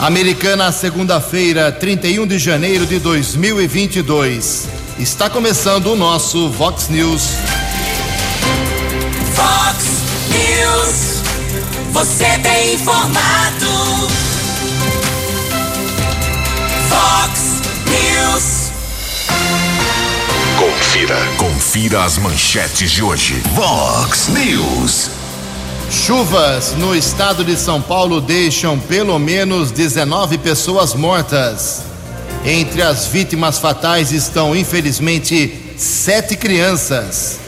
Americana, segunda-feira, 31 de janeiro de 2022. Está começando o nosso Vox News. Vox News. Você tem informado. Vox News. Confira, confira as manchetes de hoje. Vox News. Chuvas no estado de São Paulo deixam pelo menos 19 pessoas mortas. Entre as vítimas fatais estão, infelizmente, sete crianças.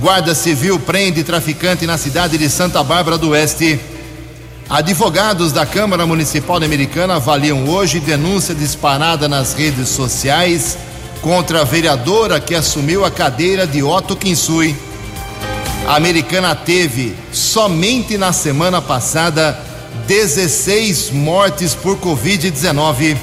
Guarda Civil prende traficante na cidade de Santa Bárbara do Oeste. Advogados da Câmara Municipal Americana avaliam hoje denúncia disparada nas redes sociais contra a vereadora que assumiu a cadeira de Otto Kinsui. A americana teve, somente na semana passada, 16 mortes por Covid-19.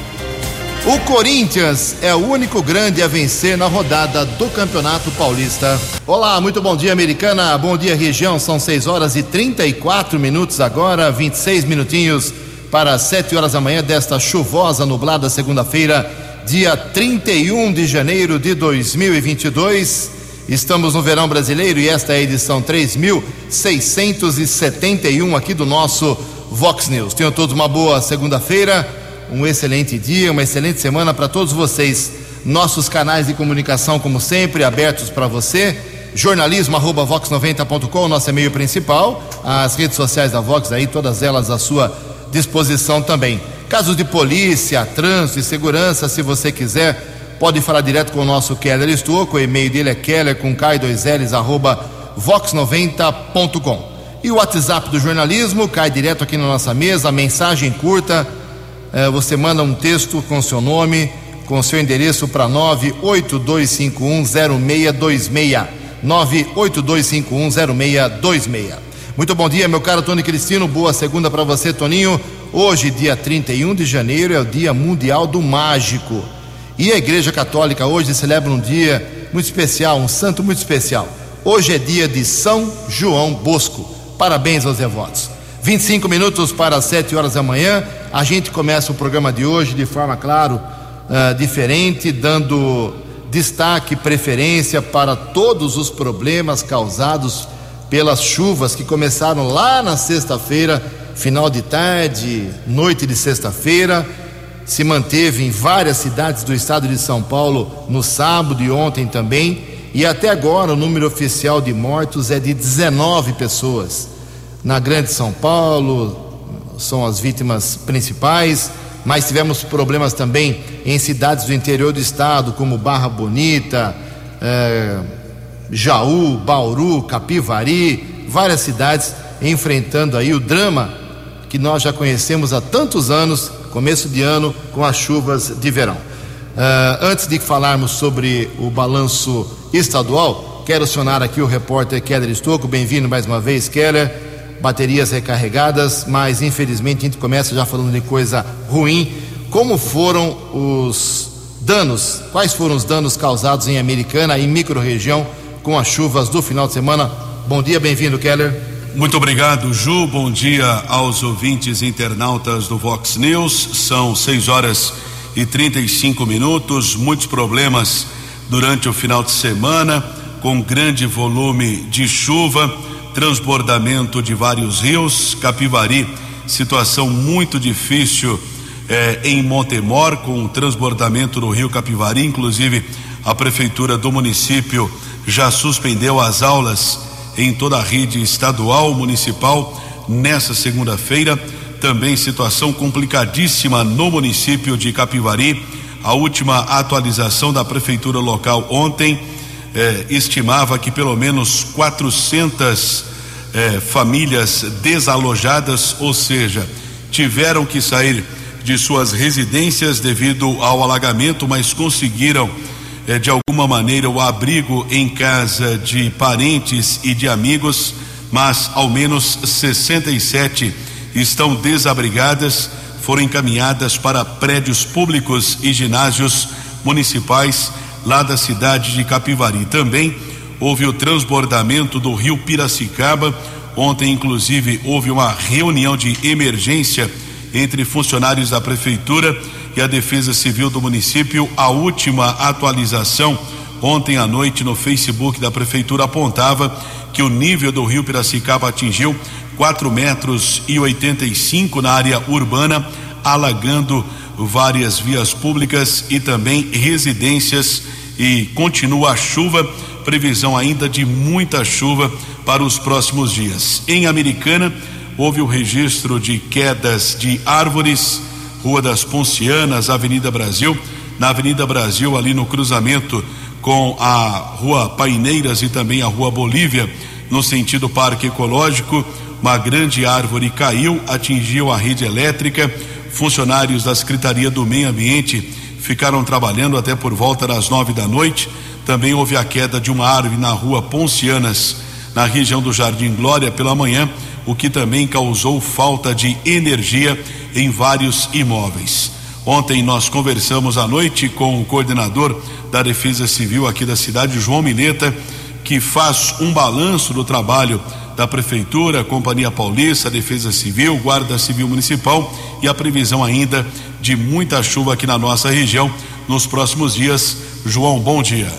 O Corinthians é o único grande a vencer na rodada do Campeonato Paulista. Olá, muito bom dia, americana. Bom dia, região. São 6 horas e 34 minutos agora, 26 minutinhos para 7 horas da manhã desta chuvosa, nublada segunda-feira, dia 31 de janeiro de 2022. Estamos no verão brasileiro e esta é a edição 3671 aqui do nosso Vox News. Tenham todos uma boa segunda-feira, um excelente dia, uma excelente semana para todos vocês. Nossos canais de comunicação, como sempre, abertos para você. Jornalismo arroba vox90.com, nosso e-mail principal. As redes sociais da Vox aí, todas elas à sua disposição também. Casos de polícia, trânsito e segurança, se você quiser, pode falar direto com o nosso Keller Estouco, o e-mail dele é keller com k2ls arroba vox90.com. E o WhatsApp do jornalismo cai direto aqui na nossa mesa, mensagem curta, eh, você manda um texto com seu nome, com seu endereço para 982510626. 982510626. Muito bom dia, meu caro Tony Cristino. Boa segunda para você, Toninho. Hoje, dia 31 de janeiro, é o Dia Mundial do Mágico. E a Igreja Católica hoje celebra um dia muito especial, um santo muito especial. Hoje é dia de São João Bosco. Parabéns aos devotos. 25 minutos para as 7 horas da manhã. A gente começa o programa de hoje de forma, claro, uh, diferente, dando destaque, preferência para todos os problemas causados pelas chuvas que começaram lá na sexta-feira, final de tarde, noite de sexta-feira se manteve em várias cidades do estado de São Paulo no sábado e ontem também, e até agora o número oficial de mortos é de 19 pessoas. Na Grande São Paulo são as vítimas principais, mas tivemos problemas também em cidades do interior do estado, como Barra Bonita, eh, Jaú, Bauru, Capivari, várias cidades enfrentando aí o drama que nós já conhecemos há tantos anos começo de ano com as chuvas de verão. Uh, antes de falarmos sobre o balanço estadual, quero acionar aqui o repórter Keller Estocco. Bem-vindo mais uma vez, Keller. Baterias recarregadas, mas infelizmente a gente começa já falando de coisa ruim. Como foram os danos? Quais foram os danos causados em Americana e microrregião com as chuvas do final de semana? Bom dia, bem-vindo, Keller. Muito obrigado, Ju. Bom dia aos ouvintes internautas do Vox News. São 6 horas e 35 minutos. Muitos problemas durante o final de semana, com grande volume de chuva, transbordamento de vários rios. Capivari, situação muito difícil eh, em Montemor, com o transbordamento do rio Capivari. Inclusive, a prefeitura do município já suspendeu as aulas em toda a rede estadual, municipal, nessa segunda-feira. Também situação complicadíssima no município de Capivari. A última atualização da prefeitura local ontem eh, estimava que pelo menos 400 eh, famílias desalojadas, ou seja, tiveram que sair de suas residências devido ao alagamento, mas conseguiram é, de alguma maneira o abrigo em casa de parentes e de amigos, mas ao menos 67 estão desabrigadas, foram encaminhadas para prédios públicos e ginásios municipais lá da cidade de Capivari. Também houve o transbordamento do rio Piracicaba. Ontem, inclusive, houve uma reunião de emergência entre funcionários da prefeitura e a Defesa Civil do município. A última atualização ontem à noite no Facebook da prefeitura apontava que o nível do rio Piracicaba atingiu 4 metros e 85 na área urbana, alagando várias vias públicas e também residências e continua a chuva, previsão ainda de muita chuva para os próximos dias. Em Americana, houve o registro de quedas de árvores, Rua das Poncianas, Avenida Brasil, na Avenida Brasil, ali no cruzamento com a Rua Paineiras e também a Rua Bolívia, no sentido Parque Ecológico, uma grande árvore caiu, atingiu a rede elétrica. Funcionários da Secretaria do Meio Ambiente ficaram trabalhando até por volta das nove da noite. Também houve a queda de uma árvore na rua Poncianas, na região do Jardim Glória, pela manhã, o que também causou falta de energia em vários imóveis. Ontem nós conversamos à noite com o coordenador da Defesa Civil aqui da cidade, João Mineta, que faz um balanço do trabalho da Prefeitura, Companhia Paulista, Defesa Civil, Guarda Civil Municipal e a previsão ainda de muita chuva aqui na nossa região nos próximos dias. João, bom dia.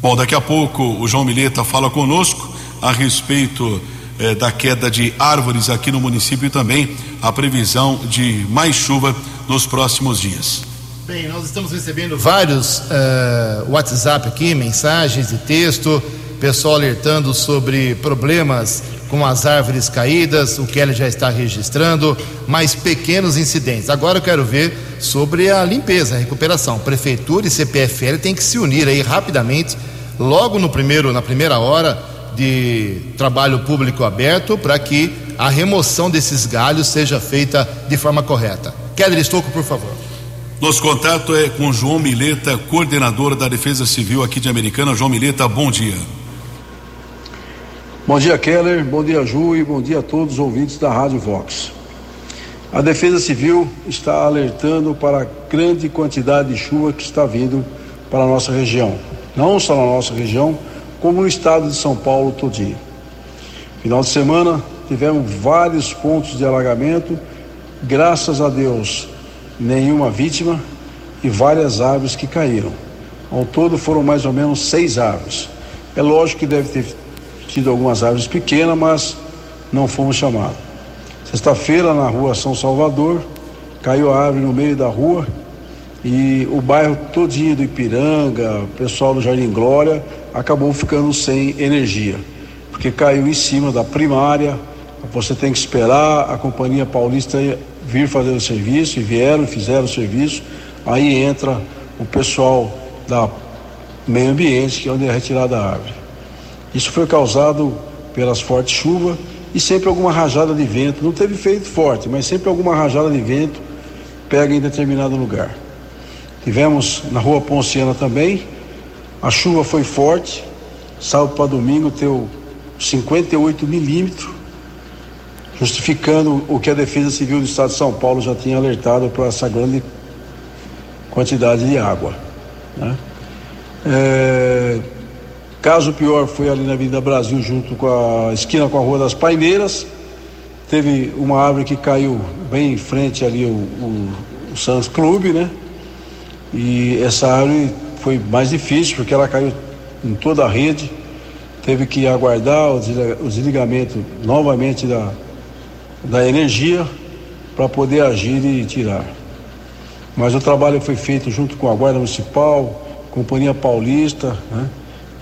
Bom, daqui a pouco o João Mileta fala conosco a respeito eh, da queda de árvores aqui no município e também a previsão de mais chuva nos próximos dias. Bem, nós estamos recebendo vários uh, WhatsApp aqui, mensagens de texto, pessoal alertando sobre problemas com as árvores caídas, o Kelly já está registrando, mais pequenos incidentes. Agora eu quero ver sobre a limpeza, a recuperação. Prefeitura e CPFL têm que se unir aí rapidamente, logo no primeiro, na primeira hora de trabalho público aberto, para que a remoção desses galhos seja feita de forma correta. Keller Estocco, por favor. Nosso contato é com João Mileta, coordenador da Defesa Civil aqui de Americana. João Mileta, bom dia. Bom dia, Keller. Bom dia, Ju. E bom dia a todos os ouvintes da Rádio Vox. A Defesa Civil está alertando para a grande quantidade de chuva que está vindo para a nossa região. Não só na nossa região, como no estado de São Paulo todinho. Final de semana tivemos vários pontos de alagamento. Graças a Deus, nenhuma vítima e várias árvores que caíram. Ao todo foram mais ou menos seis árvores. É lógico que deve ter tido algumas árvores pequenas, mas não fomos chamados. Sexta-feira, na rua São Salvador, caiu a árvore no meio da rua e o bairro todinho do Ipiranga, o pessoal do Jardim Glória, acabou ficando sem energia, porque caiu em cima da primária. Você tem que esperar a Companhia Paulista vir fazer o serviço, e vieram, fizeram o serviço. Aí entra o pessoal da meio ambiente, que é onde é retirada a árvore. Isso foi causado pelas fortes chuvas e sempre alguma rajada de vento. Não teve feito forte, mas sempre alguma rajada de vento pega em determinado lugar. Tivemos na rua Ponciana também, a chuva foi forte, sábado para domingo deu 58 milímetros, justificando o que a Defesa Civil do Estado de São Paulo já tinha alertado para essa grande quantidade de água. Né? É, Caso pior foi ali na Avenida Brasil, junto com a esquina com a Rua das Paineiras. Teve uma árvore que caiu bem em frente ali o, o, o Santos Clube, né? E essa árvore foi mais difícil porque ela caiu em toda a rede. Teve que aguardar o desligamento novamente da, da energia para poder agir e tirar. Mas o trabalho foi feito junto com a Guarda Municipal, Companhia Paulista, né?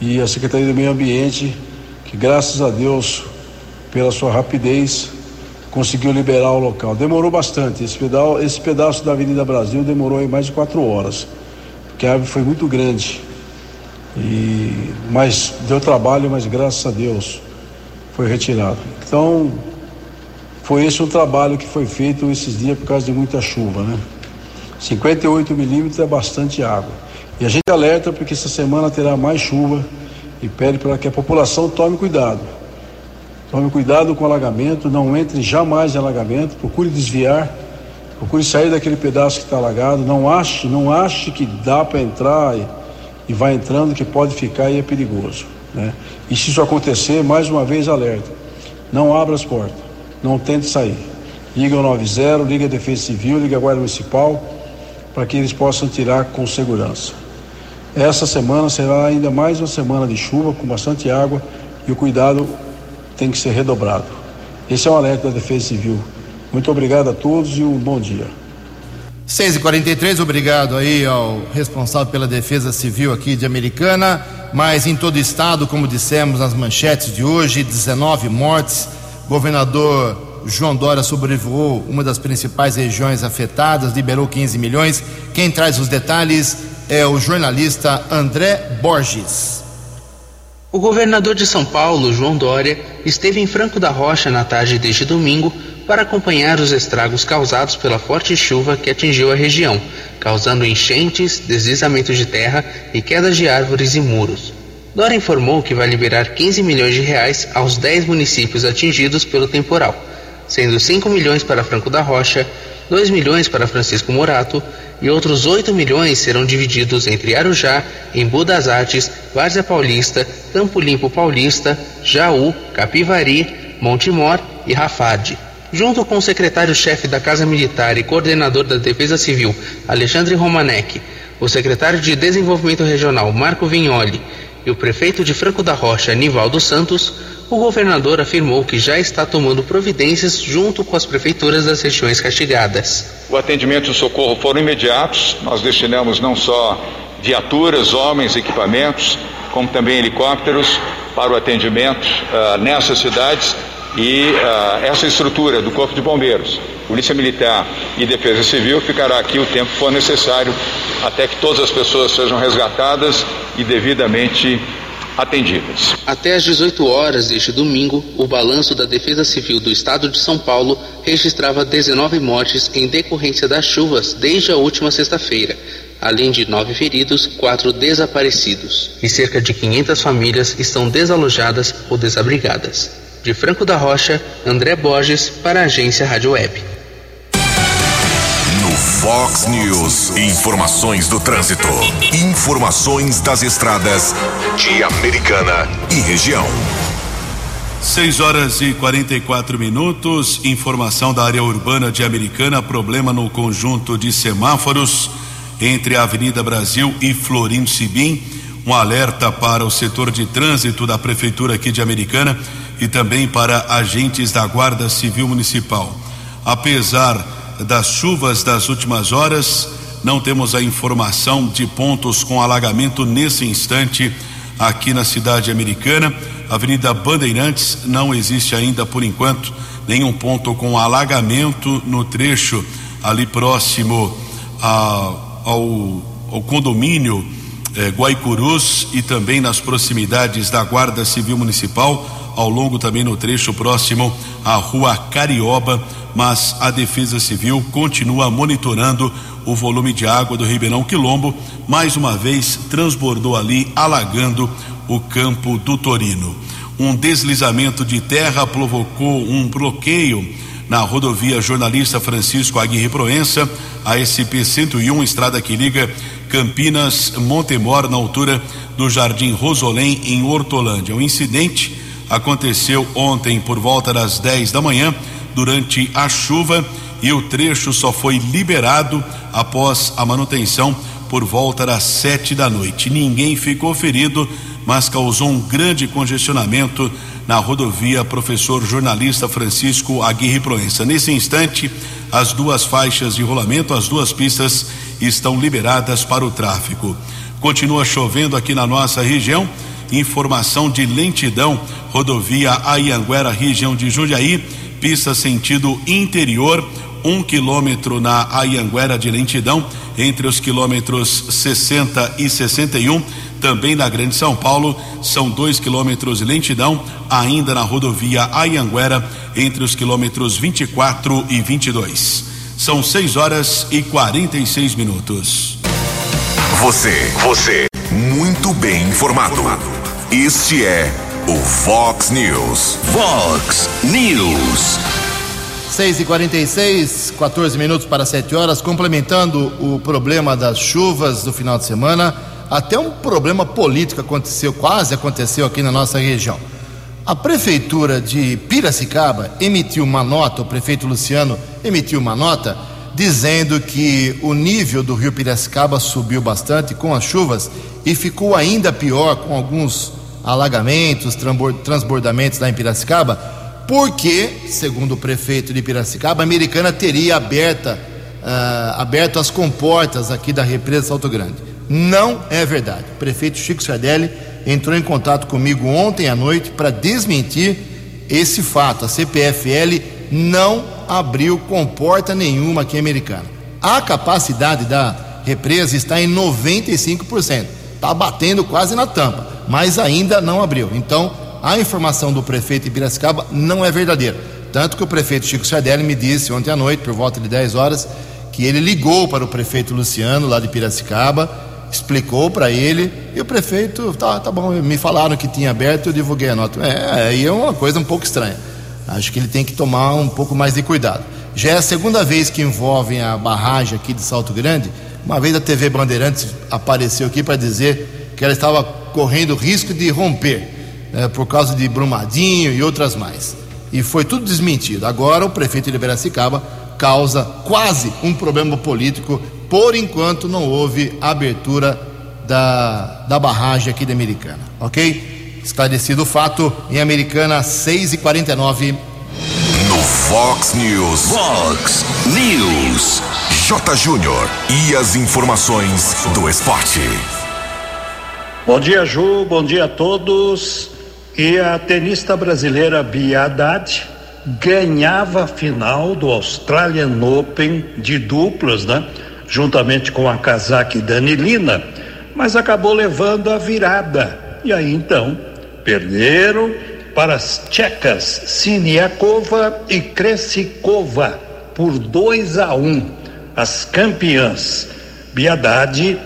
e a Secretaria do Meio Ambiente, que graças a Deus, pela sua rapidez, conseguiu liberar o local. Demorou bastante, esse pedaço, esse pedaço da Avenida Brasil demorou mais de quatro horas, porque a árvore foi muito grande. E, mas deu trabalho, mas graças a Deus foi retirado. Então, foi esse o trabalho que foi feito esses dias por causa de muita chuva, né? 58 milímetros é bastante água. E a gente alerta porque essa semana terá mais chuva e pede para que a população tome cuidado. Tome cuidado com alagamento, não entre jamais em alagamento, procure desviar, procure sair daquele pedaço que está alagado, não ache, não ache que dá para entrar e, e vai entrando que pode ficar e é perigoso. Né? E se isso acontecer, mais uma vez alerta. Não abra as portas, não tente sair. Liga 90, Liga Defesa Civil, Liga Guarda Municipal, para que eles possam tirar com segurança. Essa semana será ainda mais uma semana de chuva com bastante água e o cuidado tem que ser redobrado. Esse é o alerta da Defesa Civil. Muito obrigado a todos e um bom dia. 6h43, obrigado aí ao responsável pela Defesa Civil aqui de Americana. Mas em todo o estado, como dissemos nas manchetes de hoje, 19 mortes. Governador João Dória sobrevoou uma das principais regiões afetadas, liberou 15 milhões. Quem traz os detalhes é o jornalista André Borges. O governador de São Paulo, João Dória, esteve em Franco da Rocha na tarde deste domingo para acompanhar os estragos causados pela forte chuva que atingiu a região, causando enchentes, deslizamentos de terra e quedas de árvores e muros. Dória informou que vai liberar 15 milhões de reais aos 10 municípios atingidos pelo temporal, sendo 5 milhões para Franco da Rocha, 2 milhões para Francisco Morato e outros 8 milhões serão divididos entre Arujá, Embu das Artes, Várzea Paulista, Campo Limpo Paulista, Jaú, Capivari, Montemor e Rafade. Junto com o secretário-chefe da Casa Militar e coordenador da Defesa Civil, Alexandre Romanek, o secretário de Desenvolvimento Regional, Marco Vignoli, e o prefeito de Franco da Rocha, Nivaldo Santos, o governador afirmou que já está tomando providências junto com as prefeituras das regiões castigadas. O atendimento e o socorro foram imediatos, nós destinamos não só viaturas, homens, equipamentos, como também helicópteros para o atendimento uh, nessas cidades e uh, essa estrutura do Corpo de Bombeiros, Polícia Militar e Defesa Civil ficará aqui o tempo que for necessário até que todas as pessoas sejam resgatadas e devidamente atendidas. Até às 18 horas deste domingo, o balanço da Defesa Civil do Estado de São Paulo registrava 19 mortes em decorrência das chuvas desde a última sexta-feira, além de nove feridos, quatro desaparecidos. E cerca de 500 famílias estão desalojadas ou desabrigadas. De Franco da Rocha, André Borges para a agência Rádio Web. No Fox News, informações do trânsito, informações das estradas de Americana e região. 6 horas e 44 minutos. Informação da área urbana de Americana: problema no conjunto de semáforos entre a Avenida Brasil e Florindo Sibim. Um alerta para o setor de trânsito da Prefeitura aqui de Americana e também para agentes da Guarda Civil Municipal. Apesar das chuvas das últimas horas, não temos a informação de pontos com alagamento nesse instante aqui na cidade americana. Avenida Bandeirantes não existe ainda por enquanto nenhum ponto com alagamento no trecho ali próximo a, ao, ao condomínio eh, Guaicurus e também nas proximidades da Guarda Civil Municipal, ao longo também no trecho próximo à Rua Carioba, mas a Defesa Civil continua monitorando o volume de água do Ribeirão Quilombo, mais uma vez transbordou ali, alagando o campo do Torino. Um deslizamento de terra provocou um bloqueio na rodovia Jornalista Francisco Aguirre Proença, a SP 101, estrada que liga Campinas Montemor, na altura do Jardim Rosolém, em Hortolândia. O incidente aconteceu ontem por volta das 10 da manhã, durante a chuva, e o trecho só foi liberado após a manutenção por volta das sete da noite. Ninguém ficou ferido, mas causou um grande congestionamento na rodovia Professor Jornalista Francisco Aguirre Proença. Nesse instante, as duas faixas de rolamento, as duas pistas estão liberadas para o tráfego. Continua chovendo aqui na nossa região. Informação de lentidão, rodovia Ayanguera, região de Jundiaí, pista sentido interior, um quilômetro na Ayanguera de lentidão, entre os quilômetros 60 e 61 também na Grande São Paulo, são dois quilômetros de lentidão, ainda na rodovia Ayanguera, entre os quilômetros 24 e 22. São 6 horas e 46 minutos. Você, você, muito bem informado. Este é o Fox News. Fox News. 6 e 46 14 minutos para 7 horas, complementando o problema das chuvas do final de semana até um problema político aconteceu, quase aconteceu aqui na nossa região. A prefeitura de Piracicaba emitiu uma nota, o prefeito Luciano emitiu uma nota dizendo que o nível do rio Piracicaba subiu bastante com as chuvas e ficou ainda pior com alguns alagamentos, transbordamentos lá em Piracicaba, porque, segundo o prefeito de Piracicaba, a americana teria aberta, uh, aberto as comportas aqui da represa Salto Grande. Não é verdade. O prefeito Chico Sardelli entrou em contato comigo ontem à noite para desmentir esse fato. A CPFL não abriu comporta nenhuma aqui americana. A capacidade da represa está em 95%. Está batendo quase na tampa, mas ainda não abriu. Então, a informação do prefeito de Piracicaba não é verdadeira. Tanto que o prefeito Chico Sardelli me disse ontem à noite, por volta de 10 horas, que ele ligou para o prefeito Luciano, lá de Piracicaba, explicou para ele, e o prefeito, tá, tá bom, me falaram que tinha aberto, eu divulguei a nota. É, aí é uma coisa um pouco estranha. Acho que ele tem que tomar um pouco mais de cuidado. Já é a segunda vez que envolvem a barragem aqui de Salto Grande. Uma vez a TV Bandeirantes apareceu aqui para dizer que ela estava correndo risco de romper né, por causa de Brumadinho e outras mais. E foi tudo desmentido. Agora o prefeito de Piracicaba causa quase um problema político. Por enquanto não houve abertura da, da barragem aqui da Americana, ok? Esclarecido o fato, em Americana, 6 e 49 No Fox News. Fox News. J. Júnior. E as informações do esporte. Bom dia, Ju. Bom dia a todos. E a tenista brasileira Bia Haddad ganhava a final do Australian Open de duplas, né? Juntamente com a casaque Danilina, mas acabou levando a virada. E aí então perderam para as tchecas Siniakova e Kresikova por 2 a 1, um, as campeãs. Biadade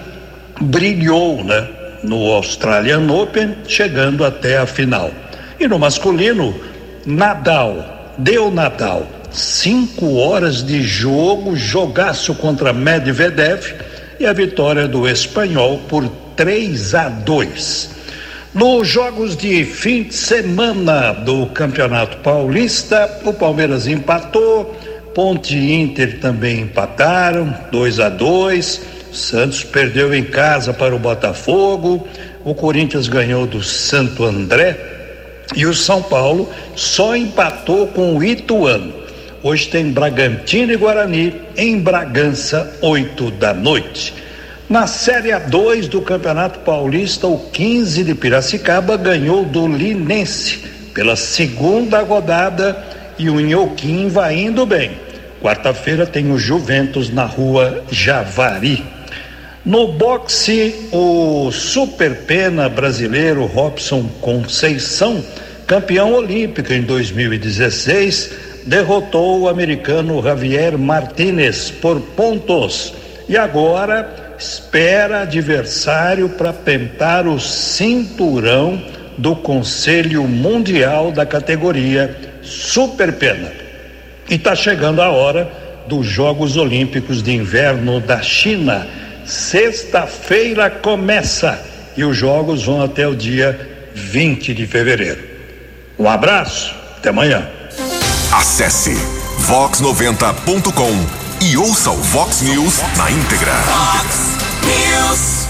brilhou, né, no Australian Open, chegando até a final. E no masculino, Nadal, deu Nadal, cinco horas de jogo, jogaço contra Medvedev e a vitória do espanhol por 3 a 2. Nos jogos de fim de semana do Campeonato Paulista, o Palmeiras empatou, Ponte e Inter também empataram, 2 a 2. Santos perdeu em casa para o Botafogo, o Corinthians ganhou do Santo André e o São Paulo só empatou com o Ituano. Hoje tem Bragantino e Guarani em Bragança, 8 da noite. Na Série A2 do Campeonato Paulista, o 15 de Piracicaba ganhou do Linense pela segunda rodada e o Inhoquim vai indo bem. Quarta-feira tem o Juventus na rua Javari. No boxe, o super pena brasileiro Robson Conceição, campeão olímpico em 2016, derrotou o americano Javier Martinez por pontos. E agora espera adversário para tentar o cinturão do Conselho Mundial da categoria Super Pena. E está chegando a hora dos Jogos Olímpicos de Inverno da China. Sexta-feira começa e os Jogos vão até o dia 20 de fevereiro. Um abraço, até amanhã. Acesse vox90.com e ouça o Vox News na íntegra. Fox News.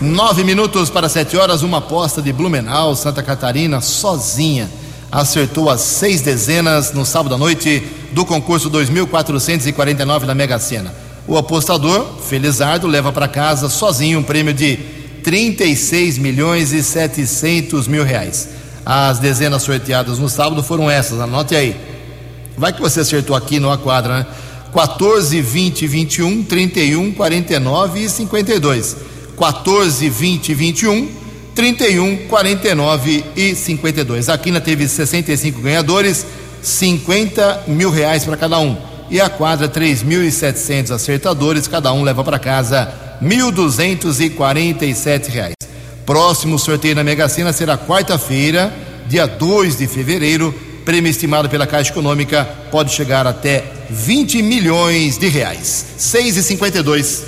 Nove minutos para sete horas, uma aposta de Blumenau, Santa Catarina, sozinha. Acertou as seis dezenas no sábado à noite do concurso 2449 da Mega Sena. O apostador, Felizardo, leva para casa sozinho um prêmio de 36 milhões e 700 mil reais. As dezenas sorteadas no sábado foram essas, anote aí. Vai que você acertou aqui no quadra, né? 14, 20, 21, 31, 49 e 52. 14, 20, 21, 31, 49 e 52. A Quina teve 65 ganhadores, 50 mil reais para cada um. E a quadra, 3.700 acertadores, cada um leva para casa 1.247 reais. Próximo sorteio na Mega Sena será quarta-feira, dia 2 de fevereiro. Prêmio estimado pela Caixa Econômica pode chegar até 20 milhões de reais. 6 e 52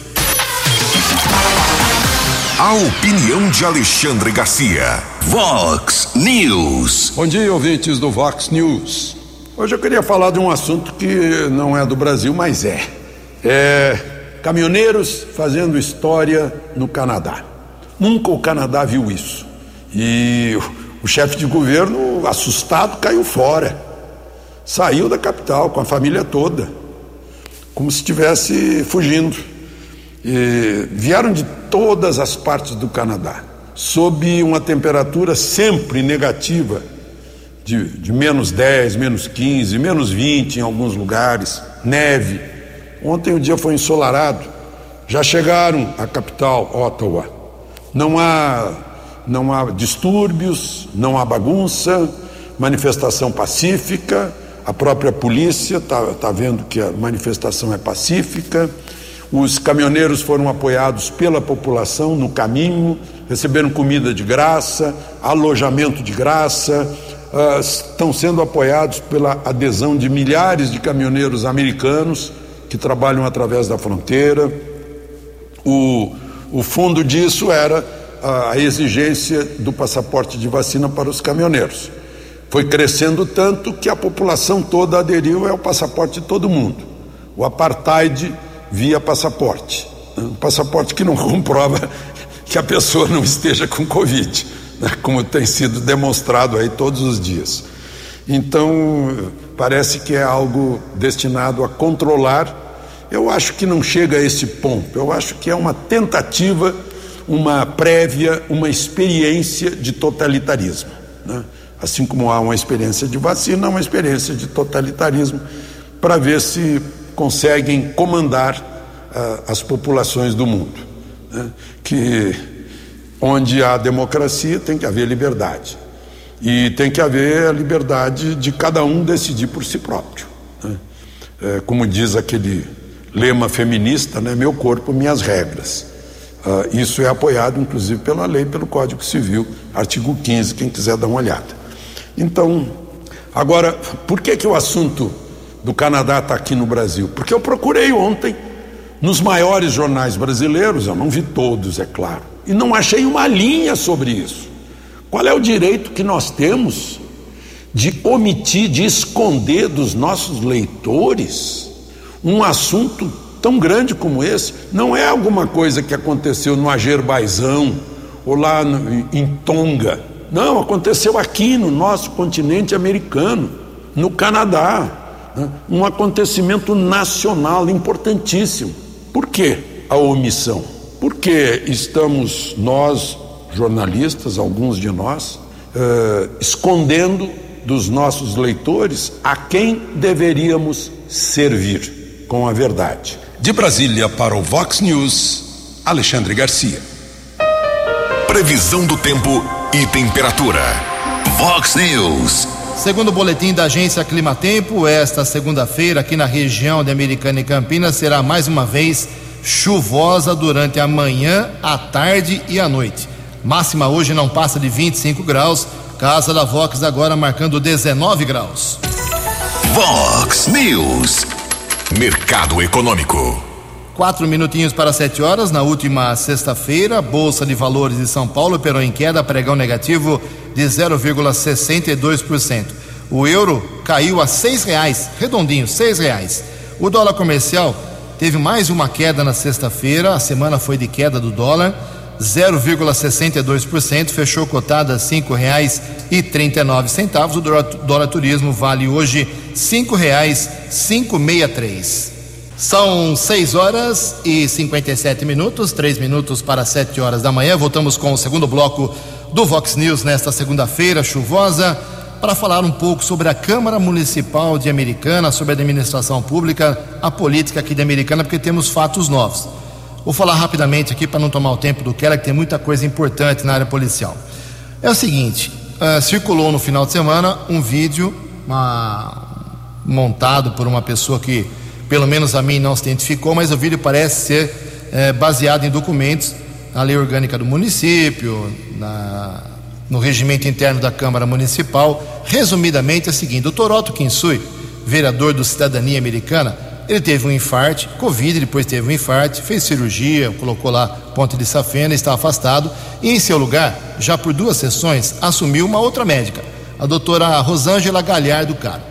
A opinião de Alexandre Garcia. Vox News. Bom dia, ouvintes do Vox News. Hoje eu queria falar de um assunto que não é do Brasil, mas é. É caminhoneiros fazendo história no Canadá. Nunca o Canadá viu isso. E o, o chefe de governo, assustado, caiu fora. Saiu da capital com a família toda, como se estivesse fugindo. E vieram de todas as partes do Canadá, sob uma temperatura sempre negativa, de, de menos 10, menos 15, menos 20 em alguns lugares, neve. Ontem o dia foi ensolarado. Já chegaram à capital, Ottawa. Não há, não há distúrbios, não há bagunça, manifestação pacífica. A própria polícia está tá vendo que a manifestação é pacífica. Os caminhoneiros foram apoiados pela população no caminho, receberam comida de graça, alojamento de graça, uh, estão sendo apoiados pela adesão de milhares de caminhoneiros americanos que trabalham através da fronteira. O, o fundo disso era a exigência do passaporte de vacina para os caminhoneiros. Foi crescendo tanto que a população toda aderiu ao passaporte de todo mundo. O apartheid via passaporte. Um passaporte que não comprova que a pessoa não esteja com Covid, né? como tem sido demonstrado aí todos os dias. Então, parece que é algo destinado a controlar. Eu acho que não chega a esse ponto. Eu acho que é uma tentativa, uma prévia, uma experiência de totalitarismo. Né? Assim como há uma experiência de vacina, há uma experiência de totalitarismo para ver se conseguem comandar uh, as populações do mundo. Né? Que onde há democracia tem que haver liberdade. E tem que haver a liberdade de cada um decidir por si próprio. Né? É, como diz aquele lema feminista, né? meu corpo, minhas regras. Uh, isso é apoiado, inclusive, pela lei, pelo Código Civil, artigo 15, quem quiser dar uma olhada. Então, agora, por que, que o assunto do Canadá está aqui no Brasil? Porque eu procurei ontem nos maiores jornais brasileiros, eu não vi todos, é claro, e não achei uma linha sobre isso. Qual é o direito que nós temos de omitir, de esconder dos nossos leitores um assunto tão grande como esse? Não é alguma coisa que aconteceu no Azerbaijão ou lá no, em Tonga. Não, aconteceu aqui no nosso continente americano, no Canadá né? um acontecimento nacional importantíssimo. Por que a omissão? Porque estamos nós, jornalistas, alguns de nós, eh, escondendo dos nossos leitores a quem deveríamos servir com a verdade. De Brasília para o Vox News, Alexandre Garcia. Previsão do tempo e temperatura. Vox News. Segundo o boletim da agência Climatempo, esta segunda-feira aqui na região de Americana e Campinas será mais uma vez chuvosa durante a manhã, a tarde e a noite. Máxima hoje não passa de 25 graus. Casa da Vox agora marcando 19 graus. Vox News. Mercado Econômico. Quatro minutinhos para sete horas. Na última sexta-feira, Bolsa de Valores de São Paulo operou em queda, pregão negativo de 0,62%. O euro caiu a seis reais, redondinho, seis reais. O dólar comercial teve mais uma queda na sexta-feira, a semana foi de queda do dólar, 0,62%, fechou cotada a cinco reais e trinta centavos. O dólar, dólar turismo vale hoje cinco reais cinco meia três. São 6 horas e 57 minutos, 3 minutos para 7 horas da manhã. Voltamos com o segundo bloco do Vox News nesta segunda-feira chuvosa para falar um pouco sobre a Câmara Municipal de Americana, sobre a administração pública, a política aqui de Americana, porque temos fatos novos. Vou falar rapidamente aqui para não tomar o tempo do Keller, que tem muita coisa importante na área policial. É o seguinte: uh, circulou no final de semana um vídeo uma, montado por uma pessoa que pelo menos a mim não se identificou, mas o vídeo parece ser é, baseado em documentos na lei orgânica do município, na, no regimento interno da Câmara Municipal. Resumidamente é o seguinte: o Toroto Kinsui, vereador do Cidadania Americana, Ele teve um infarte, Covid, depois teve um infarte, fez cirurgia, colocou lá ponte de safena, está afastado. E em seu lugar, já por duas sessões, assumiu uma outra médica, a doutora Rosângela Galhardo Caro,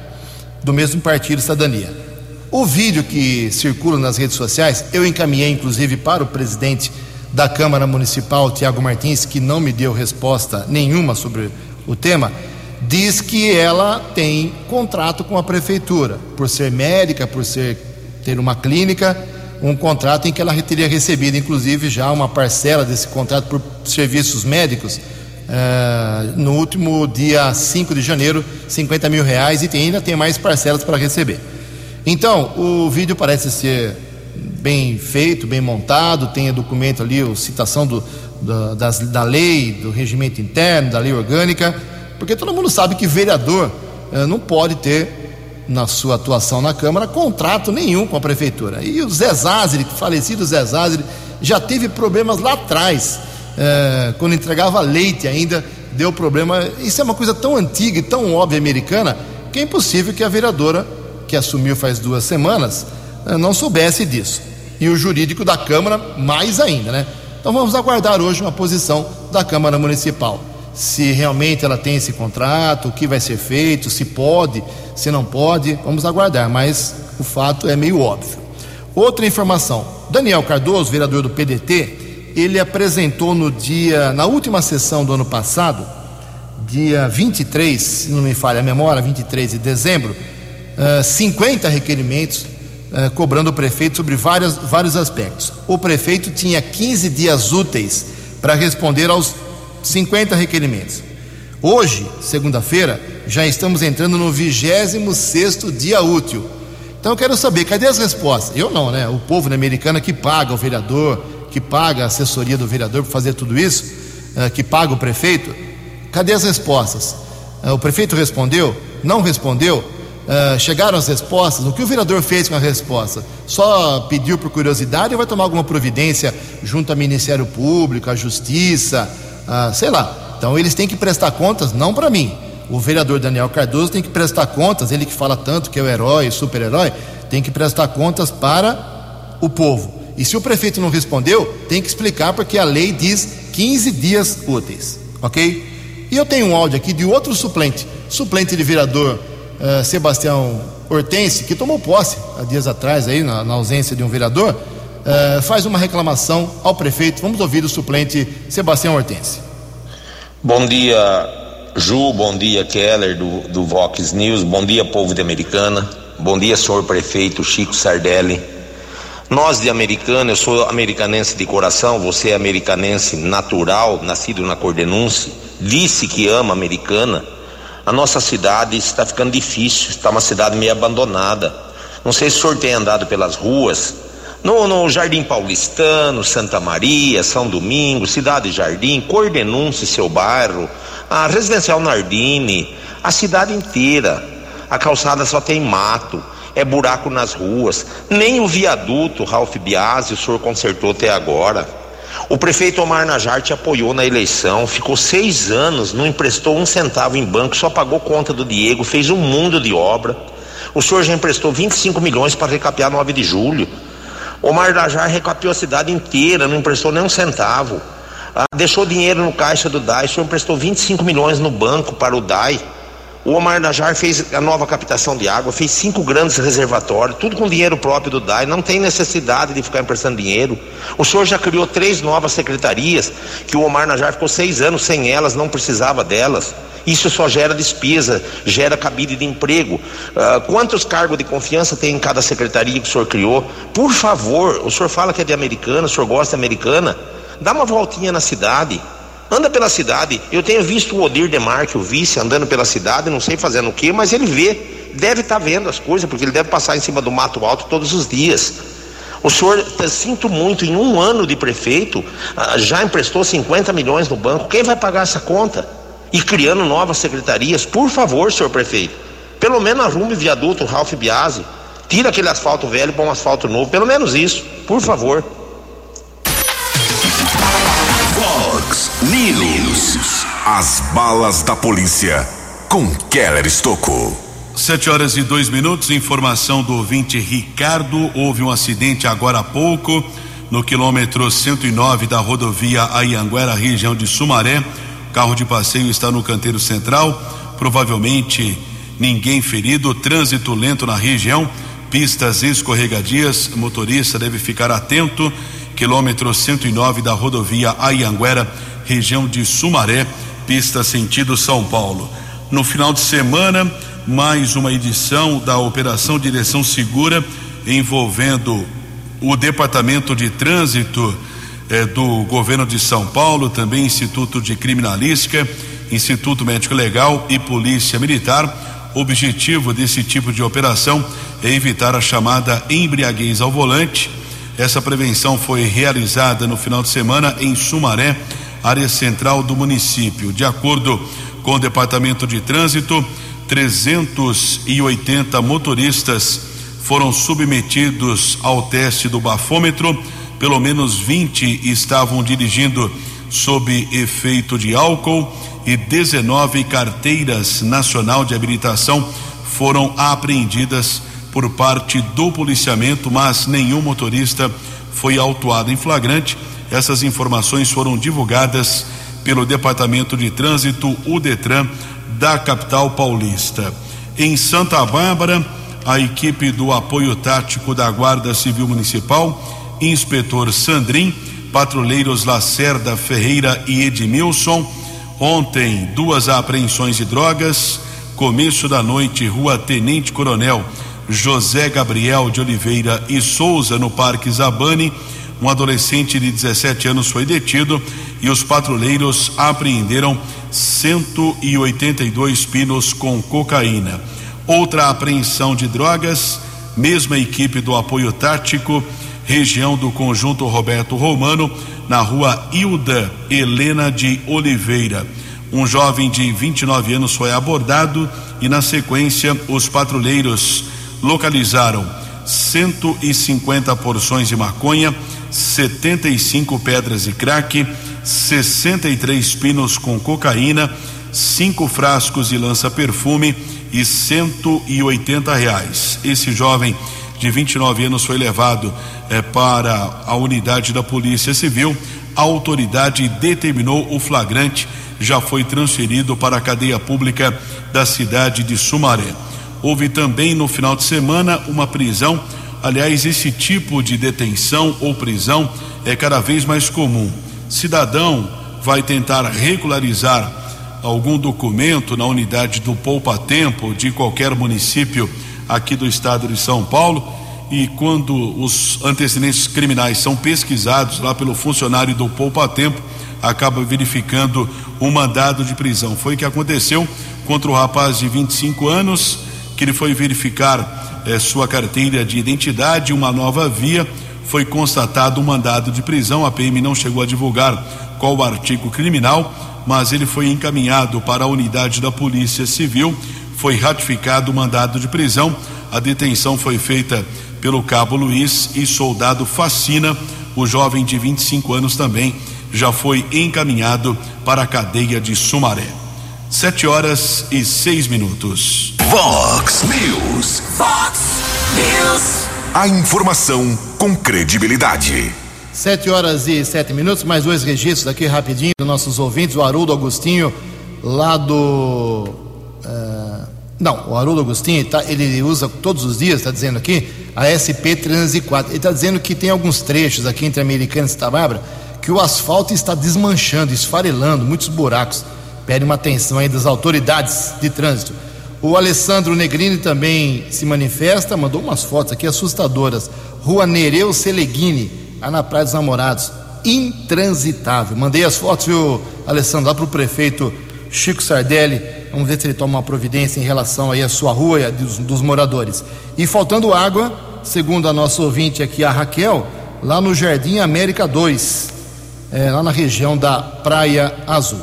do mesmo partido Cidadania. O vídeo que circula nas redes sociais, eu encaminhei inclusive para o presidente da Câmara Municipal, Tiago Martins, que não me deu resposta nenhuma sobre o tema, diz que ela tem contrato com a prefeitura, por ser médica, por ser ter uma clínica, um contrato em que ela teria recebido, inclusive, já uma parcela desse contrato por serviços médicos. Uh, no último dia 5 de janeiro, 50 mil reais e tem, ainda tem mais parcelas para receber. Então, o vídeo parece ser bem feito, bem montado, tem documento ali, a citação do, da, das, da lei, do regimento interno, da lei orgânica, porque todo mundo sabe que vereador uh, não pode ter na sua atuação na Câmara, contrato nenhum com a Prefeitura. E o Zé Zazeri, falecido Zé Zazeri, já teve problemas lá atrás, é, quando entregava leite ainda, deu problema. Isso é uma coisa tão antiga e tão óbvia americana, que é impossível que a vereadora, que assumiu faz duas semanas, é, não soubesse disso. E o jurídico da Câmara, mais ainda, né? Então vamos aguardar hoje uma posição da Câmara Municipal se realmente ela tem esse contrato, o que vai ser feito, se pode, se não pode, vamos aguardar, mas o fato é meio óbvio. Outra informação: Daniel Cardoso, vereador do PDT, ele apresentou no dia, na última sessão do ano passado, dia 23, se não me falha a memória, 23 de dezembro, uh, 50 requerimentos uh, cobrando o prefeito sobre vários, vários aspectos. O prefeito tinha 15 dias úteis para responder aos 50 requerimentos. Hoje, segunda-feira, já estamos entrando no 26 dia útil. Então eu quero saber, cadê as respostas? Eu não, né? O povo americano que paga o vereador, que paga a assessoria do vereador para fazer tudo isso, uh, que paga o prefeito. Cadê as respostas? O prefeito respondeu? Não respondeu? Uh, chegaram as respostas? O que o vereador fez com a resposta? Só pediu por curiosidade ou vai tomar alguma providência junto ao Ministério Público, à Justiça? ah, sei lá. Então eles têm que prestar contas, não para mim. O vereador Daniel Cardoso tem que prestar contas, ele que fala tanto que é o herói, super-herói, tem que prestar contas para o povo. E se o prefeito não respondeu, tem que explicar porque a lei diz 15 dias úteis, ok? E eu tenho um áudio aqui de outro suplente, suplente de vereador uh, Sebastião Hortense, que tomou posse há dias atrás aí, na, na ausência de um vereador, uh, faz uma reclamação ao prefeito. Vamos ouvir o suplente Sebastião Hortense. Bom dia, Ju, bom dia, Keller, do, do Vox News, bom dia, povo de Americana, bom dia, senhor prefeito Chico Sardelli. Nós de Americana, eu sou americanense de coração, você é americanense natural, nascido na Cordenúncia, disse que ama Americana. A nossa cidade está ficando difícil, está uma cidade meio abandonada. Não sei se o senhor tem andado pelas ruas, no, no Jardim Paulistano, Santa Maria, São Domingos, Cidade Jardim, Cordenunce, seu bairro, a Residencial Nardini, a cidade inteira. A calçada só tem mato, é buraco nas ruas. Nem o viaduto Ralph Biasi o senhor consertou até agora. O prefeito Omar Najar te apoiou na eleição, ficou seis anos, não emprestou um centavo em banco, só pagou conta do Diego, fez um mundo de obra. O senhor já emprestou 25 milhões para recapear 9 de julho. Omar Dajar recapiou a cidade inteira, não emprestou nem um centavo. Ah, deixou dinheiro no caixa do DAI, o senhor emprestou 25 milhões no banco para o DAI. O Omar Najar fez a nova captação de água, fez cinco grandes reservatórios, tudo com dinheiro próprio do DAI, não tem necessidade de ficar emprestando dinheiro. O senhor já criou três novas secretarias, que o Omar Najar ficou seis anos sem elas, não precisava delas. Isso só gera despesa, gera cabide de emprego. Uh, quantos cargos de confiança tem em cada secretaria que o senhor criou? Por favor, o senhor fala que é de americana, o senhor gosta de americana? Dá uma voltinha na cidade. Anda pela cidade. Eu tenho visto o Odir Demarque, o vice, andando pela cidade, não sei fazendo o que, mas ele vê. Deve estar tá vendo as coisas, porque ele deve passar em cima do mato alto todos os dias. O senhor, sinto muito, em um ano de prefeito, ah, já emprestou 50 milhões no banco. Quem vai pagar essa conta? e criando novas secretarias, por favor, senhor prefeito, pelo menos arrume o viaduto Ralph Biasi, tira aquele asfalto velho para um asfalto novo, pelo menos isso, por favor. News. As balas da polícia com Keller Estocou. Sete horas e dois minutos, informação do ouvinte Ricardo. Houve um acidente agora há pouco no quilômetro 109 da rodovia Ayanguera, região de Sumaré. Carro de passeio está no canteiro central. Provavelmente ninguém ferido. Trânsito lento na região. Pistas escorregadias. Motorista deve ficar atento. Quilômetro 109 da rodovia Ayanguera, região de Sumaré. Pista sentido São Paulo. No final de semana mais uma edição da Operação Direção Segura envolvendo o Departamento de Trânsito eh, do Governo de São Paulo, também Instituto de Criminalística, Instituto Médico Legal e Polícia Militar. O objetivo desse tipo de operação é evitar a chamada embriaguez ao volante. Essa prevenção foi realizada no final de semana em Sumaré, área central do município. De acordo com o Departamento de Trânsito, 380 motoristas foram submetidos ao teste do bafômetro, pelo menos 20 estavam dirigindo sob efeito de álcool e 19 carteiras nacional de habilitação foram apreendidas por parte do policiamento, mas nenhum motorista foi autuado em flagrante. Essas informações foram divulgadas pelo Departamento de Trânsito, o Detran, da capital paulista. Em Santa Bárbara, a equipe do apoio tático da Guarda Civil Municipal, inspetor Sandrin, patrulheiros Lacerda Ferreira e Edmilson. Ontem, duas apreensões de drogas. Começo da noite, Rua Tenente Coronel José Gabriel de Oliveira e Souza, no Parque Zabane. Um adolescente de 17 anos foi detido e os patrulheiros apreenderam 182 pinos com cocaína. Outra apreensão de drogas, mesma equipe do apoio tático, região do conjunto Roberto Romano, na rua Hilda Helena de Oliveira. Um jovem de 29 anos foi abordado e, na sequência, os patrulheiros localizaram 150 porções de maconha, 75 pedras de crack, 63 pinos com cocaína, cinco frascos de lança-perfume e 180 reais. Esse jovem de 29 anos foi levado eh, para a unidade da Polícia Civil. A autoridade determinou o flagrante, já foi transferido para a cadeia pública da cidade de Sumaré. Houve também no final de semana uma prisão. Aliás, esse tipo de detenção ou prisão é cada vez mais comum cidadão vai tentar regularizar algum documento na unidade do Poupa Tempo de qualquer município aqui do estado de São Paulo e quando os antecedentes criminais são pesquisados lá pelo funcionário do Poupa Tempo, acaba verificando um mandado de prisão. Foi o que aconteceu contra o rapaz de 25 anos, que ele foi verificar eh, sua carteira de identidade, uma nova via foi constatado um mandado de prisão. A PM não chegou a divulgar qual o artigo criminal, mas ele foi encaminhado para a unidade da Polícia Civil. Foi ratificado o mandado de prisão. A detenção foi feita pelo cabo Luiz e soldado Facina. O jovem de 25 anos também já foi encaminhado para a cadeia de Sumaré. Sete horas e seis minutos. Vox News. Vox News. A informação com credibilidade. Sete horas e sete minutos, mais dois registros aqui rapidinho dos nossos ouvintes. O Haroldo Agostinho, lá do. Uh, não, o Haroldo Agostinho, tá, ele usa todos os dias, está dizendo aqui, a SP 304. Ele está dizendo que tem alguns trechos aqui entre Americana e Santa Bárbara que o asfalto está desmanchando, esfarelando, muitos buracos. Pede uma atenção aí das autoridades de trânsito. O Alessandro Negrini também se manifesta, mandou umas fotos aqui assustadoras. Rua Nereu Seleguini, lá na Praia dos Namorados. Intransitável. Mandei as fotos, viu, Alessandro, lá para o prefeito Chico Sardelli. Vamos ver se ele toma uma providência em relação aí à sua rua e dos, dos moradores. E faltando água, segundo a nossa ouvinte aqui, a Raquel, lá no Jardim América 2, é, lá na região da Praia Azul.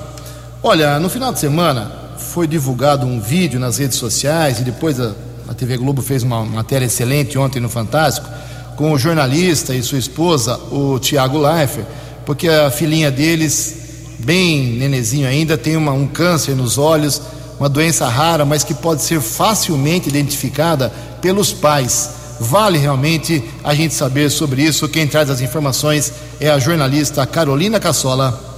Olha, no final de semana, foi divulgado um vídeo nas redes sociais e depois a, a TV Globo fez uma matéria excelente ontem no Fantástico com o jornalista e sua esposa, o Tiago Leifert, porque a filhinha deles, bem nenezinho ainda, tem uma, um câncer nos olhos, uma doença rara, mas que pode ser facilmente identificada pelos pais. Vale realmente a gente saber sobre isso. Quem traz as informações é a jornalista Carolina Cassola.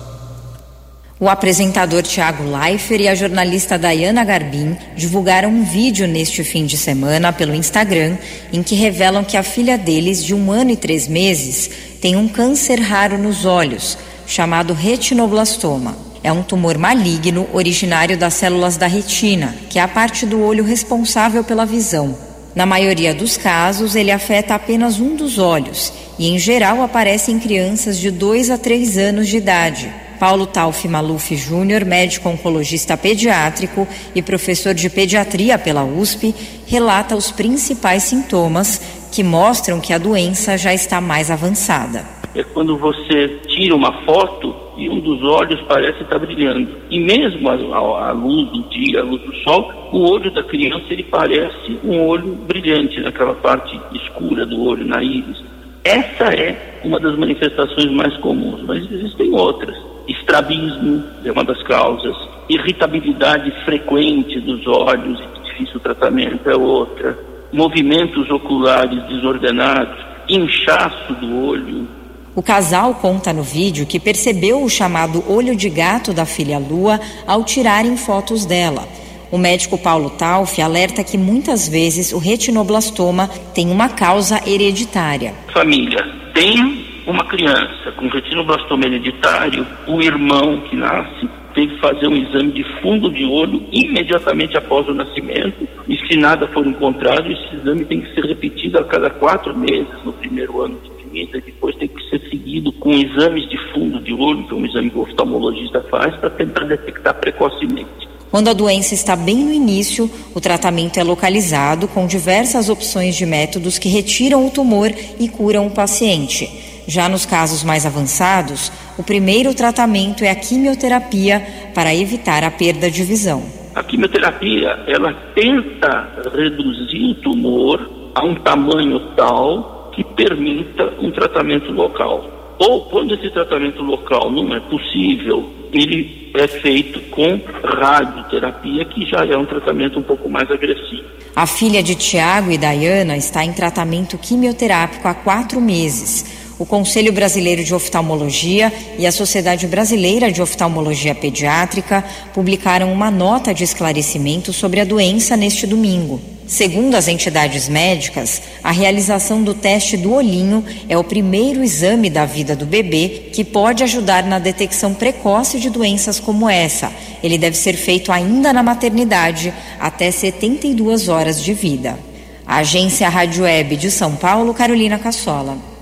O apresentador Tiago Leifert e a jornalista Dayana Garbim divulgaram um vídeo neste fim de semana pelo Instagram em que revelam que a filha deles, de um ano e três meses, tem um câncer raro nos olhos, chamado retinoblastoma. É um tumor maligno originário das células da retina, que é a parte do olho responsável pela visão. Na maioria dos casos, ele afeta apenas um dos olhos e, em geral, aparece em crianças de 2 a 3 anos de idade. Paulo Tauf Maluf Júnior, médico oncologista pediátrico e professor de pediatria pela USP, relata os principais sintomas que mostram que a doença já está mais avançada. É quando você tira uma foto e um dos olhos parece estar brilhando. E mesmo a, luz do dia, a luz do sol, o olho da criança ele parece um olho brilhante naquela parte escura do olho, na íris. Essa é uma das manifestações mais comuns, mas existem outras. Estrabismo é uma das causas. Irritabilidade frequente dos olhos e difícil tratamento é outra. Movimentos oculares desordenados, inchaço do olho. O casal conta no vídeo que percebeu o chamado olho de gato da filha Lua ao tirarem fotos dela. O médico Paulo Tauf alerta que muitas vezes o retinoblastoma tem uma causa hereditária. Família, tem uma criança com retinoblastoma hereditário, o irmão que nasce tem que fazer um exame de fundo de olho imediatamente após o nascimento e se nada for encontrado, esse exame tem que ser repetido a cada quatro meses no primeiro ano de vida, depois tem que ser seguido com exames de fundo de olho, que é um exame que o oftalmologista faz para tentar detectar precocemente. Quando a doença está bem no início, o tratamento é localizado com diversas opções de métodos que retiram o tumor e curam o paciente. Já nos casos mais avançados, o primeiro tratamento é a quimioterapia para evitar a perda de visão. A quimioterapia, ela tenta reduzir o tumor a um tamanho tal que permita um tratamento local. Ou quando esse tratamento local não é possível, ele é feito com radioterapia, que já é um tratamento um pouco mais agressivo. A filha de Tiago e Dayana está em tratamento quimioterápico há quatro meses o Conselho Brasileiro de Oftalmologia e a Sociedade Brasileira de Oftalmologia Pediátrica publicaram uma nota de esclarecimento sobre a doença neste domingo. Segundo as entidades médicas, a realização do teste do olhinho é o primeiro exame da vida do bebê que pode ajudar na detecção precoce de doenças como essa. Ele deve ser feito ainda na maternidade, até 72 horas de vida. Agência Rádio Web de São Paulo, Carolina Cassola.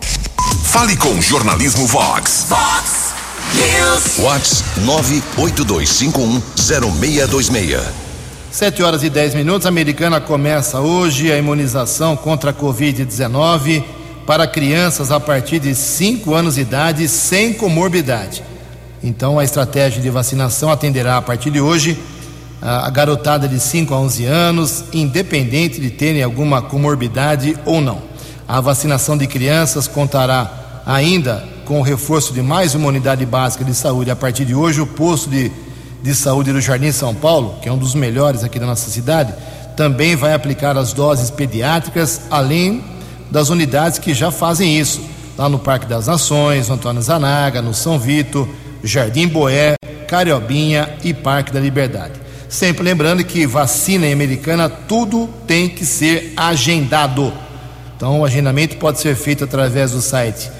Fale com o Jornalismo Vox. Vox News. Vox 982510626. 7 horas e 10 minutos. A americana começa hoje a imunização contra a Covid-19 para crianças a partir de 5 anos de idade sem comorbidade. Então, a estratégia de vacinação atenderá a partir de hoje a garotada de 5 a 11 anos, independente de terem alguma comorbidade ou não. A vacinação de crianças contará ainda com o reforço de mais uma unidade básica de saúde a partir de hoje, o posto de, de saúde do Jardim São Paulo, que é um dos melhores aqui da nossa cidade, também vai aplicar as doses pediátricas, além das unidades que já fazem isso, lá no Parque das Nações, no Antônio Zanaga, no São Vito, Jardim Boé, Cariobinha e Parque da Liberdade. Sempre lembrando que vacina em americana tudo tem que ser agendado. Então, o agendamento pode ser feito através do site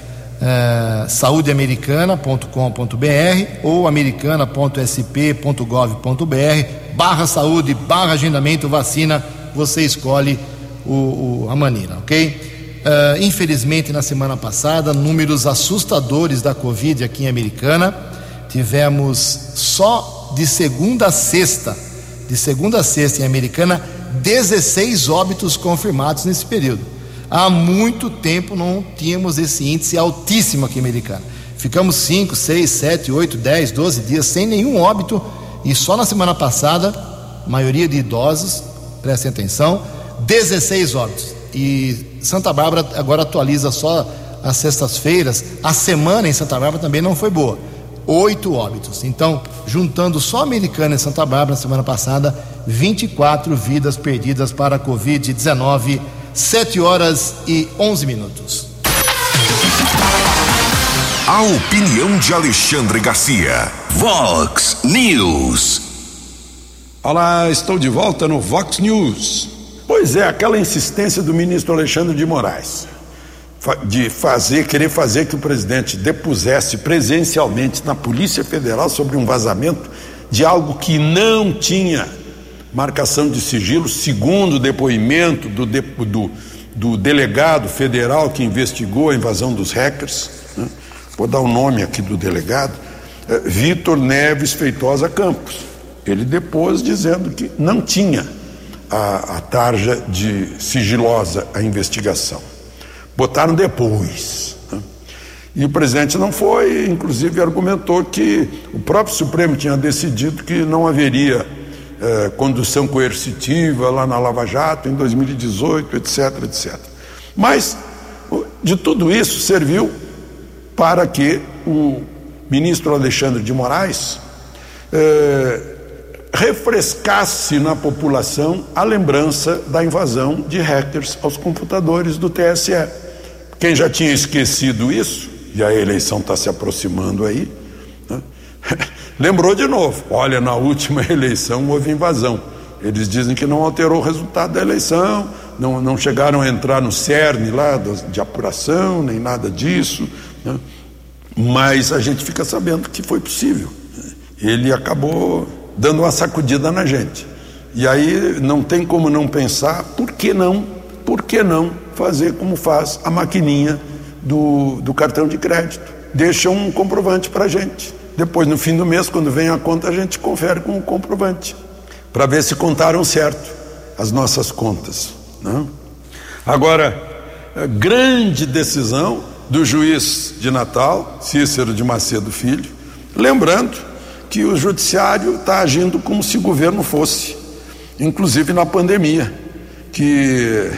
é, saudeamericana.com.br ou americana.sp.gov.br barra saúde, barra agendamento, vacina, você escolhe o, o, a maneira, ok? Uh, infelizmente, na semana passada, números assustadores da Covid aqui em Americana. Tivemos só de segunda a sexta, de segunda a sexta em Americana, 16 óbitos confirmados nesse período. Há muito tempo não tínhamos esse índice altíssimo aqui em Americana. Ficamos 5, 6, 7, 8, 10, 12 dias sem nenhum óbito e só na semana passada, maioria de idosos, prestem atenção, 16 óbitos. E Santa Bárbara agora atualiza só as sextas-feiras. A semana em Santa Bárbara também não foi boa. oito óbitos. Então, juntando só Americana e Santa Bárbara na semana passada, 24 vidas perdidas para a Covid-19, 7 horas e 11 minutos. A opinião de Alexandre Garcia. Vox News. Olá, estou de volta no Vox News. Pois é, aquela insistência do ministro Alexandre de Moraes de fazer, querer fazer que o presidente depusesse presencialmente na Polícia Federal sobre um vazamento de algo que não tinha marcação de sigilo, segundo o depoimento do, do, do delegado federal que investigou a invasão dos hackers. Né? Vou dar o nome aqui do delegado, é, Vitor Neves Feitosa Campos. Ele depôs dizendo que não tinha a, a tarja de sigilosa a investigação. Botaram depois. Né? E o presidente não foi, inclusive argumentou que o próprio Supremo tinha decidido que não haveria eh, condução coercitiva lá na Lava Jato em 2018, etc, etc. Mas de tudo isso serviu para que o ministro Alexandre de Moraes eh, refrescasse na população a lembrança da invasão de hackers aos computadores do TSE. Quem já tinha esquecido isso, e a eleição está se aproximando aí? lembrou de novo. Olha, na última eleição houve invasão. Eles dizem que não alterou o resultado da eleição, não, não chegaram a entrar no cerne lá de apuração, nem nada disso. Né? Mas a gente fica sabendo que foi possível. Ele acabou dando uma sacudida na gente. E aí não tem como não pensar, por que não? Por que não fazer como faz a maquininha do, do cartão de crédito? Deixa um comprovante para a gente. Depois, no fim do mês, quando vem a conta, a gente confere com o comprovante, para ver se contaram certo as nossas contas. Né? Agora, grande decisão do juiz de Natal, Cícero de Macedo Filho, lembrando que o judiciário está agindo como se o governo fosse, inclusive na pandemia, que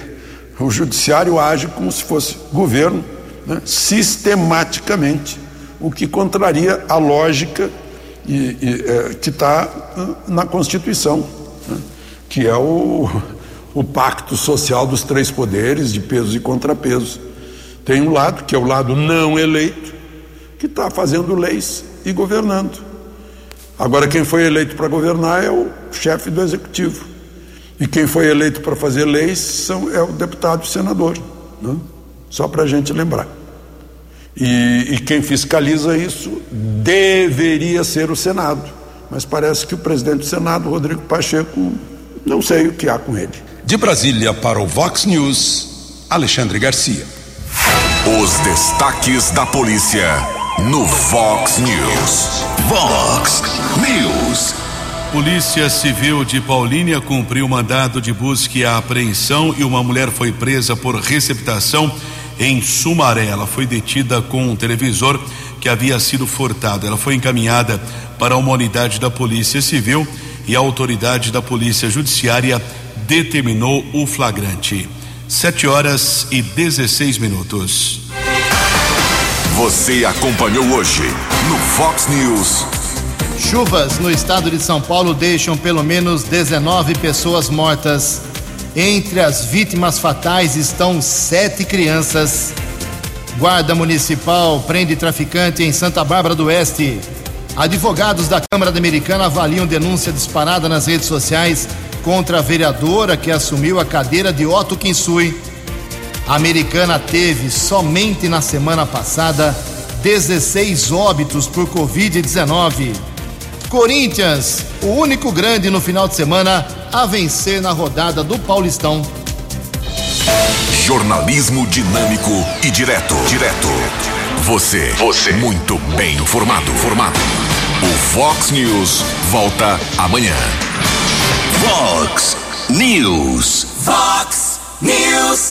o judiciário age como se fosse governo, né, sistematicamente, o que contraria a lógica e, e, é, que está na Constituição, né, que é o, o pacto social dos três poderes, de pesos e contrapesos. Tem um lado, que é o lado não eleito, que está fazendo leis e governando. Agora, quem foi eleito para governar é o chefe do executivo. E quem foi eleito para fazer leis são, é o deputado e senador. Né? Só para a gente lembrar. E, e quem fiscaliza isso deveria ser o Senado. Mas parece que o presidente do Senado, Rodrigo Pacheco, não sei o que há com ele. De Brasília para o Vox News, Alexandre Garcia. Os destaques da polícia no Vox News. Vox News. Polícia Civil de Paulínia cumpriu mandado de busca e apreensão e uma mulher foi presa por receptação em Sumaré. Ela foi detida com um televisor que havia sido furtado. Ela foi encaminhada para uma unidade da Polícia Civil e a autoridade da Polícia Judiciária determinou o flagrante. Sete horas e 16 minutos. Você acompanhou hoje no Fox News. Chuvas no estado de São Paulo deixam pelo menos 19 pessoas mortas. Entre as vítimas fatais estão sete crianças. Guarda Municipal prende traficante em Santa Bárbara do Oeste. Advogados da Câmara Americana avaliam denúncia disparada nas redes sociais contra a vereadora que assumiu a cadeira de Otto Kinsui. A americana teve somente na semana passada 16 óbitos por Covid-19. Corinthians, o único grande no final de semana a vencer na rodada do Paulistão. Jornalismo dinâmico e direto. Direto. Você. Você. Muito bem informado. Formado. O Fox News volta amanhã. Fox News. Fox News.